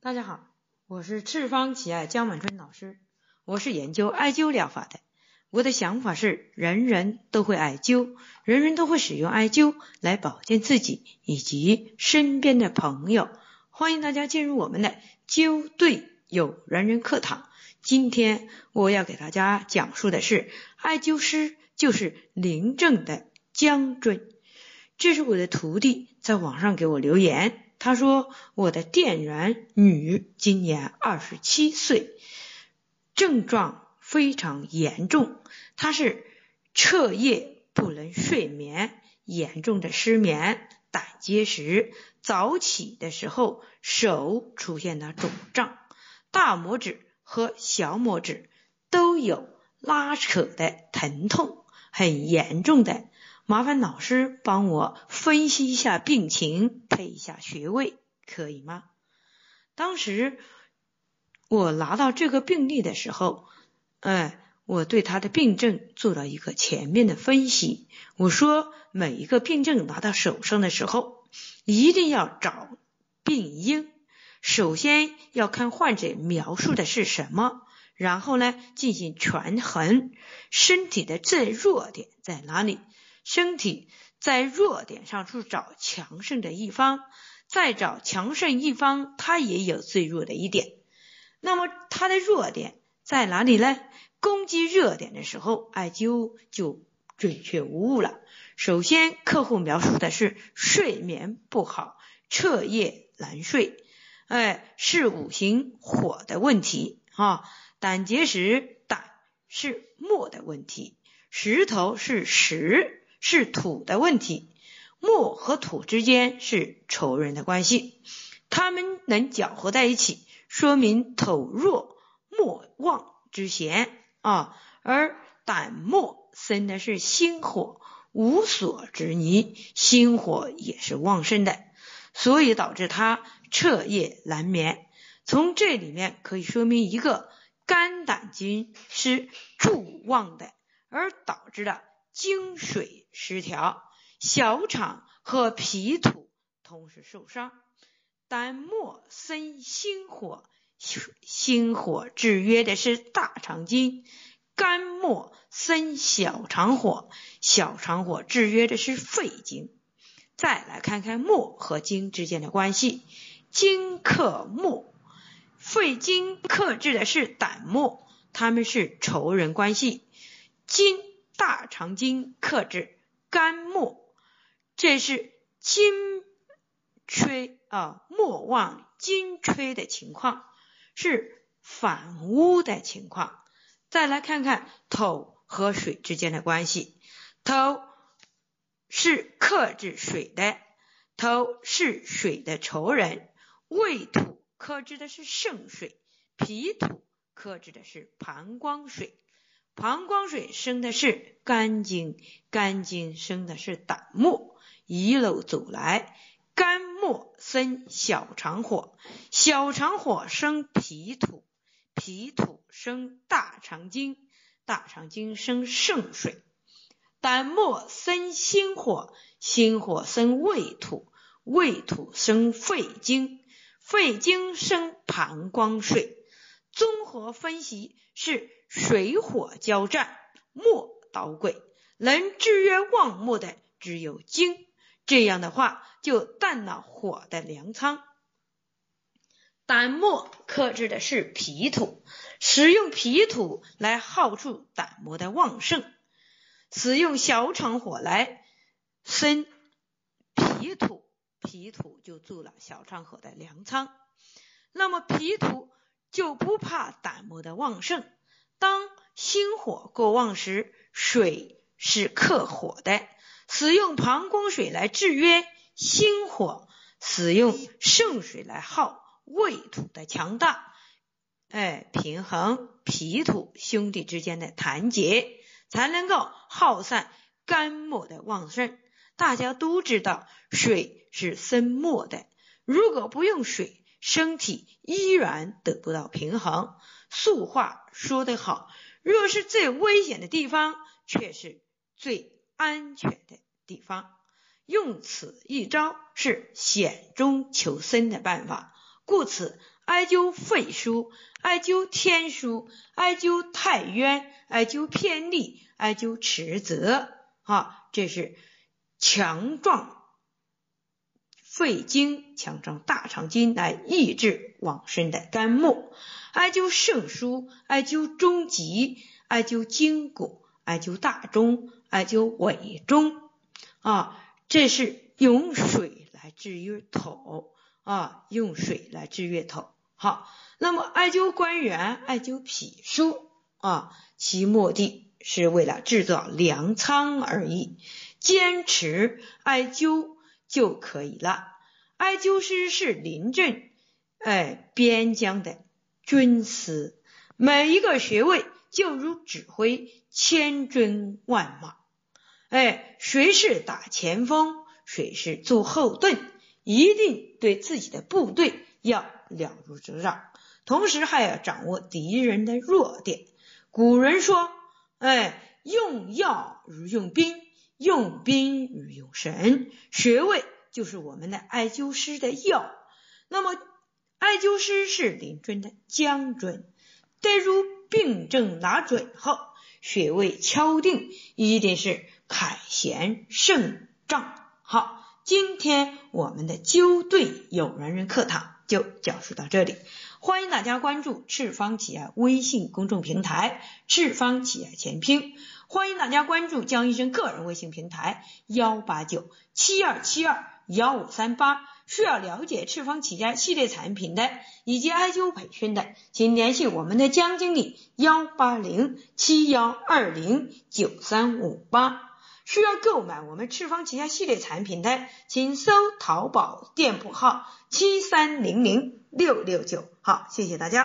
大家好，我是赤方奇爱江满春老师，我是研究艾灸疗法的。我的想法是，人人都会艾灸，人人都会使用艾灸来保健自己以及身边的朋友。欢迎大家进入我们的灸对有人人课堂。今天我要给大家讲述的是，艾灸师就是临症的将军。这是我的徒弟在网上给我留言。他说：“我的店员女，今年二十七岁，症状非常严重。她是彻夜不能睡眠，严重的失眠、胆结石。早起的时候手出现了肿胀，大拇指和小拇指都有拉扯的疼痛，很严重的。”麻烦老师帮我分析一下病情，配一下穴位，可以吗？当时我拿到这个病例的时候，哎，我对他的病症做了一个全面的分析。我说，每一个病症拿到手上的时候，一定要找病因，首先要看患者描述的是什么，然后呢进行权衡身体的最弱点在哪里。身体在弱点上去找强盛的一方，再找强盛一方，它也有最弱的一点。那么它的弱点在哪里呢？攻击弱点的时候，艾灸就准确无误了。首先，客户描述的是睡眠不好，彻夜难睡，哎，是五行火的问题啊。胆结石，胆是木的问题，石头是石。是土的问题，木和土之间是仇人的关系，他们能搅和在一起，说明土弱木旺之嫌啊。而胆木生的是心火，无所执泥，心火也是旺盛的，所以导致他彻夜难眠。从这里面可以说明一个肝胆经是助旺的，而导致了。精水失调，小肠和脾土同时受伤。胆末生心火，心火制约的是大肠经；肝末生小肠火，小肠火制约的是肺经。再来看看末和经之间的关系，经克末，肺经克制的是胆末，他们是仇人关系。经大肠经克制肝木，这是金吹啊，莫忘金吹的情况，是反乌的情况。再来看看土和水之间的关系，土是克制水的，土是水的仇人，胃土克制的是肾水，脾土克制的是膀胱水。膀胱水生的是肝经，肝经生的是胆木，一路走来，肝木生小肠火，小肠火生脾土，脾土生大肠经，大肠经生肾水，胆木生心火，心火生胃土，胃土生肺经，肺经生膀胱水。综合分析是。水火交战，木捣鬼，能制约旺木的只有金。这样的话，就断了火的粮仓。胆木克制的是脾土，使用脾土来耗住胆木的旺盛，使用小肠火来生脾土，脾土就做了小肠口的粮仓。那么脾土就不怕胆木的旺盛。当心火过旺时，水是克火的，使用膀胱水来制约心火，使用肾水来耗胃土的强大，哎，平衡脾土兄弟之间的团结，才能够耗散肝木的旺盛。大家都知道，水是生木的，如果不用水，身体依然得不到平衡。俗话说得好，若是最危险的地方，却是最安全的地方。用此一招是险中求生的办法。故此，艾灸肺腧、艾灸天枢、艾灸太渊、艾灸偏历、艾灸尺泽，啊，这是强壮肺经、强壮大肠经，来抑制往生的肝木。艾灸肾腧、艾灸中极、艾灸筋骨、艾灸大钟、艾灸尾中，啊，这是用水来制约头。啊，用水来治月头。好，那么艾灸关元、艾灸脾腧啊，其目的是为了制造粮仓而已，坚持艾灸就可以了。艾灸师是临阵哎边疆的军师，每一个穴位就如指挥千军万马，哎，谁是打前锋，谁是做后盾。一定对自己的部队要了如指掌，同时还要掌握敌人的弱点。古人说：“哎，用药如用兵，用兵如用神。”穴位就是我们的艾灸师的药。那么，艾灸师是临终的将军，得入病症拿准后，穴位敲定，一定是凯旋胜仗。好。今天我们的灸对有缘人课堂就讲述到这里，欢迎大家关注赤方企业微信公众平台“赤方企业全拼”，欢迎大家关注江医生个人微信平台幺八九七二七二幺五三八。需要了解赤方企业系列产品的以及艾灸培训的，请联系我们的江经理幺八零七幺二零九三五八。需要购买我们赤方旗下系列产品的，请搜淘宝店铺号七三零零六六九。好，谢谢大家。